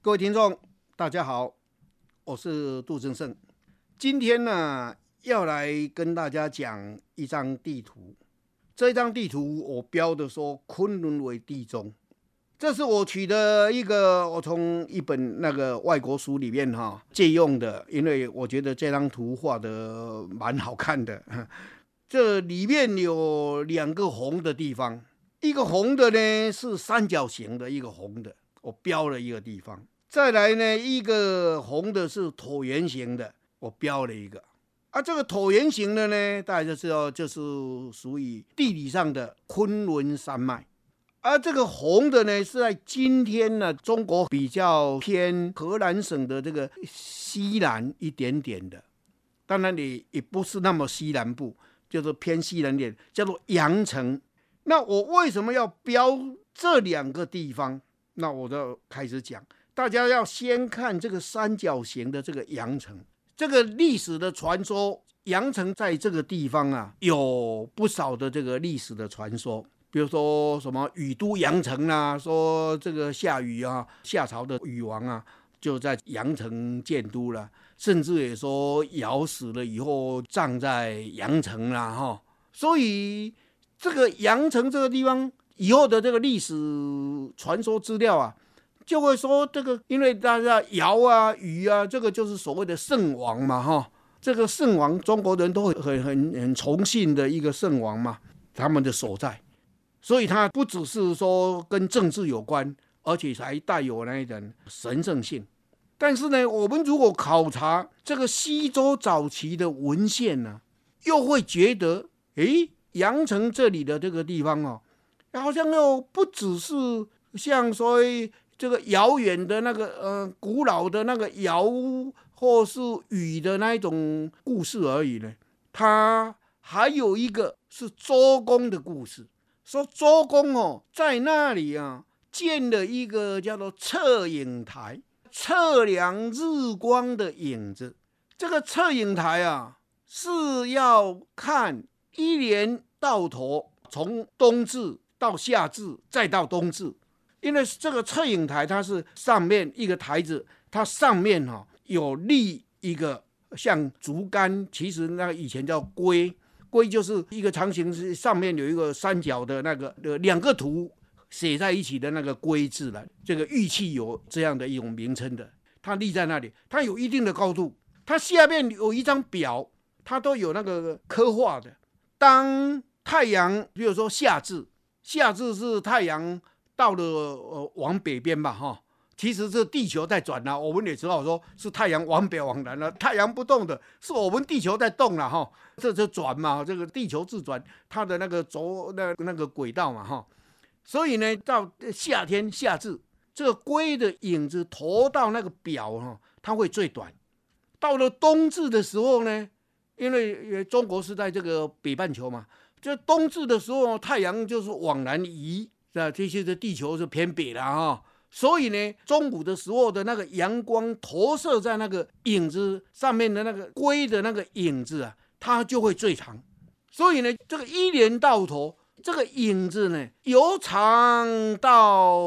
各位听众，大家好，我是杜正胜。今天呢，要来跟大家讲一张地图。这张地图我标的说昆仑为地中，这是我取的一个，我从一本那个外国书里面哈借用的，因为我觉得这张图画的蛮好看的。这里面有两个红的地方，一个红的呢是三角形的一个红的，我标了一个地方。再来呢，一个红的是椭圆形的，我标了一个。啊，这个椭圆形的呢，大家就知道，就是属于地理上的昆仑山脉。而、啊、这个红的呢，是在今天呢，中国比较偏河南省的这个西南一点点的，当然你也不是那么西南部，就是偏西南点，叫做阳城。那我为什么要标这两个地方？那我就开始讲。大家要先看这个三角形的这个阳城，这个历史的传说，阳城在这个地方啊，有不少的这个历史的传说，比如说什么禹都阳城啊，说这个夏禹啊，夏朝的禹王啊，就在阳城建都了，甚至也说尧死了以后葬在阳城了哈，所以这个阳城这个地方以后的这个历史传说资料啊。就会说这个，因为大家尧啊、禹啊，这个就是所谓的圣王嘛，哈，这个圣王中国人都很很很崇信的一个圣王嘛，他们的所在，所以他不只是说跟政治有关，而且还带有那一点神圣性。但是呢，我们如果考察这个西周早期的文献呢，又会觉得，诶，阳城这里的这个地方哦，好像又不只是像说。这个遥远的那个呃，古老的那个尧或是禹的那一种故事而已呢，它还有一个是周公的故事，说周公哦在那里啊建了一个叫做测影台，测量日光的影子。这个测影台啊是要看一年到头，从冬至到夏至再到冬至。因为这个测影台，它是上面一个台子，它上面哈有立一个像竹竿，其实那个以前叫圭，圭就是一个长形，上面有一个三角的那个呃两个图写在一起的那个圭字了。这个玉器有这样的一种名称的，它立在那里，它有一定的高度，它下面有一张表，它都有那个刻画的。当太阳，比如说夏至，夏至是太阳。到了呃往北边吧哈，其实是地球在转了，我们也知道说是太阳往北往南了，太阳不动的是我们地球在动了哈，这就转嘛，这个地球自转它的那个轴那那个轨道嘛哈，所以呢到夏天夏至，这个龟的影子投到那个表哈，它会最短。到了冬至的时候呢，因为中国是在这个北半球嘛，就冬至的时候太阳就是往南移。那这些的地球是偏北的哈，所以呢，中午的时候的那个阳光投射在那个影子上面的那个龟的那个影子啊，它就会最长。所以呢，这个一年到头，这个影子呢，由长到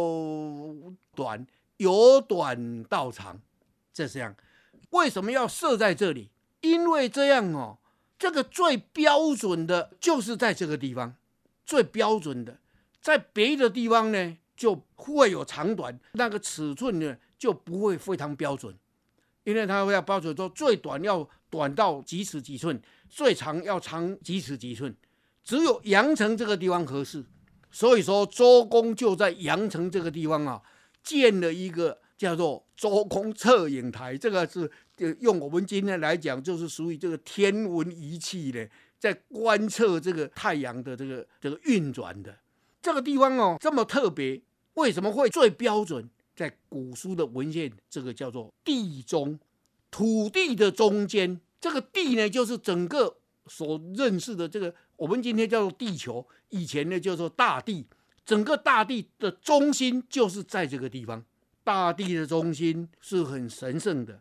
短，由短到长，这样。为什么要设在这里？因为这样哦，这个最标准的就是在这个地方，最标准的。在别的地方呢，就会有长短，那个尺寸呢就不会非常标准，因为它会要标准说最短要短到几尺几寸，最长要长几尺几寸，只有阳城这个地方合适，所以说周公就在阳城这个地方啊建了一个叫做周公测影台，这个是用我们今天来讲就是属于这个天文仪器的，在观测这个太阳的这个这个运转的。这个地方哦，这么特别，为什么会最标准？在古书的文献，这个叫做地中，土地的中间。这个地呢，就是整个所认识的这个，我们今天叫做地球，以前呢叫做大地。整个大地的中心就是在这个地方。大地的中心是很神圣的，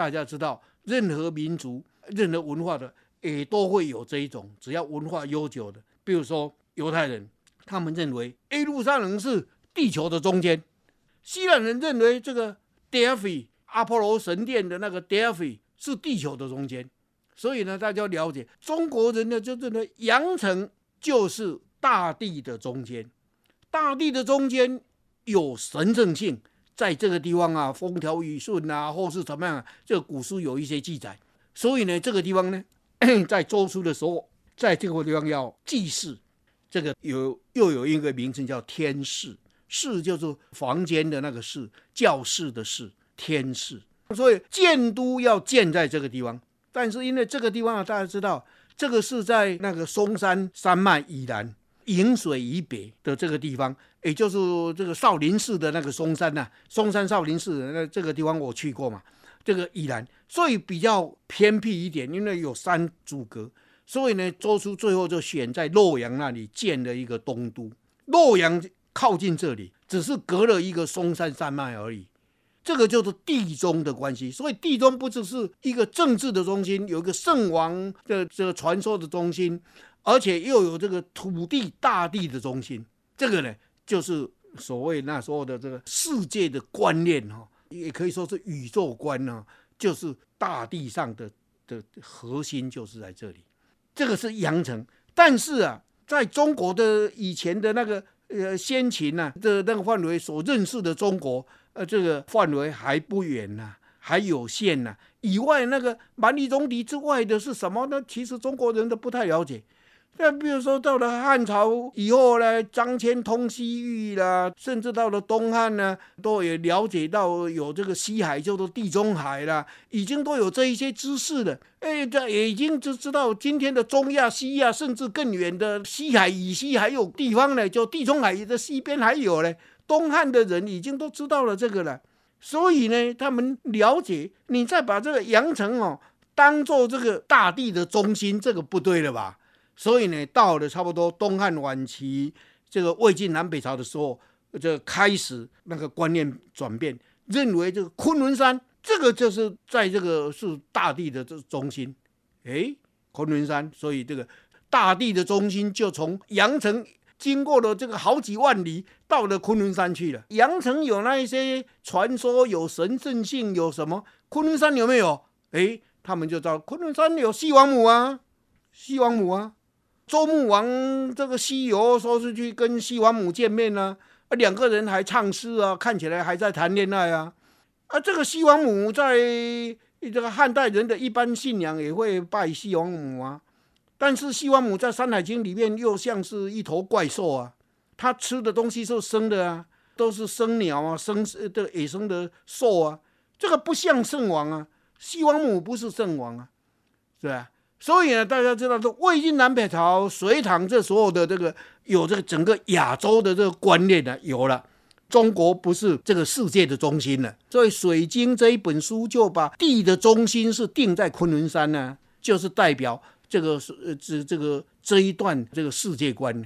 大家知道，任何民族、任何文化的，也都会有这一种，只要文化悠久的，比如说犹太人。他们认为耶路撒冷是地球的中间，希腊人认为这个 Delphi 阿波罗神殿的那个 Delphi 是地球的中间，所以呢，大家了解中国人呢，就认为阳城就是大地的中间，大地的中间有神圣性，在这个地方啊，风调雨顺啊，或是怎么样啊，这个古书有一些记载，所以呢，这个地方呢，在周初的时候，在这个地方要祭祀。这个有又有一个名称叫天室，室就是房间的那个室，教室的室，天室。所以建都要建在这个地方，但是因为这个地方啊，大家知道，这个是在那个嵩山山脉以南、荥水以北的这个地方，也就是这个少林寺的那个嵩山呐、啊，嵩山少林寺的那这个地方我去过嘛，这个以南，所以比较偏僻一点，因为有山阻隔。所以呢，周叔最后就选在洛阳那里建了一个东都。洛阳靠近这里，只是隔了一个嵩山山脉而已。这个就是地中的关系。所以地中不只是一个政治的中心，有一个圣王的这个传说的中心，而且又有这个土地大地的中心。这个呢，就是所谓那时候的这个世界的观念哈，也可以说是宇宙观呢，就是大地上的的核心就是在这里。这个是阳城，但是啊，在中国的以前的那个呃先秦呐的那个范围所认识的中国，呃，这个范围还不远呐、啊，还有限呐、以外那个蛮夷戎狄之外的是什么呢？其实中国人都不太了解。那比如说到了汉朝以后呢，张骞通西域啦，甚至到了东汉呢，都也了解到有这个西海，叫做地中海啦，已经都有这一些知识了。哎，这已经就知道今天的中亚、西亚，甚至更远的西海以西还有地方呢，就地中海的西边还有呢。东汉的人已经都知道了这个了，所以呢，他们了解。你再把这个阳城哦，当做这个大地的中心，这个不对了吧？所以呢，到了差不多东汉晚期，这个魏晋南北朝的时候，就开始那个观念转变，认为这个昆仑山这个就是在这个是大地的这中心，哎，昆仑山，所以这个大地的中心就从阳城经过了这个好几万里，到了昆仑山去了。阳城有那一些传说，有神圣性，有什么？昆仑山有没有？哎，他们就知道昆仑山有西王母啊，西王母啊。周穆王这个西游，说是去跟西王母见面呢，啊，两个人还唱诗啊，看起来还在谈恋爱啊。啊，这个西王母在这个汉代人的一般信仰也会拜西王母啊，但是西王母在《山海经》里面又像是一头怪兽啊，它吃的东西是生的啊，都是生鸟啊，生的野生的兽啊，这个不像圣王啊，西王母不是圣王啊，是吧？所以呢，大家知道说，魏晋南北朝、隋唐这所有的这个有这个整个亚洲的这个观念呢，有了，中国不是这个世界的中心了。所以《水经》这一本书就把地的中心是定在昆仑山呢，就是代表这个是呃这这个这一段这个世界观。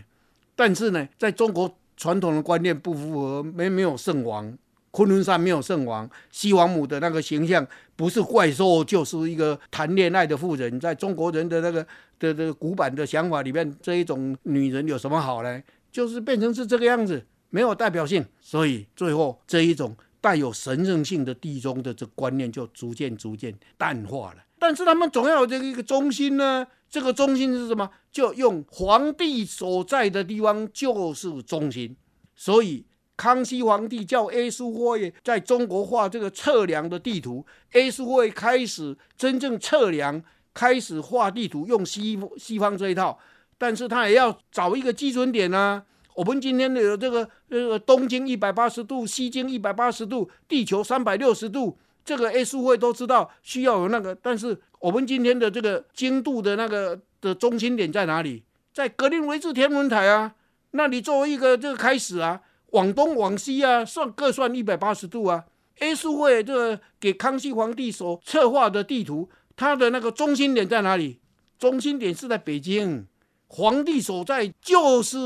但是呢，在中国传统的观念不符合，没没有圣王。昆仑山没有圣王，西王母的那个形象不是怪兽，就是一个谈恋爱的妇人。在中国人的那个的的古板的想法里面，这一种女人有什么好呢？就是变成是这个样子，没有代表性。所以最后这一种带有神圣性的地中的这观念就逐渐逐渐淡化了。但是他们总要有这个一个中心呢，这个中心是什么？就用皇帝所在的地方就是中心，所以。康熙皇帝叫 A 苏会在中国画这个测量的地图，A 苏会开始真正测量，开始画地图，用西西方这一套，但是他也要找一个基准点啊。我们今天的这个这个东经一百八十度，西经一百八十度，地球三百六十度，这个 A 苏会都知道需要有那个，但是我们今天的这个经度的那个的中心点在哪里？在格林威治天文台啊，那里作为一个这个开始啊。往东往西啊，算各算一百八十度啊。A 苏会这个给康熙皇帝所策划的地图，它的那个中心点在哪里？中心点是在北京，皇帝所在就是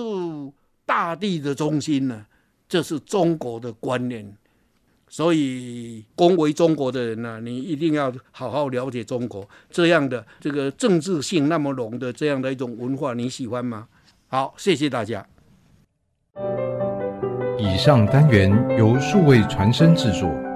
大地的中心呢。这是中国的观念，所以恭维中国的人呢、你一定要好好了解中国这样的这个政治性那么浓的这样的一种文化，你喜欢吗？好，谢谢大家。上单元由数位传声制作。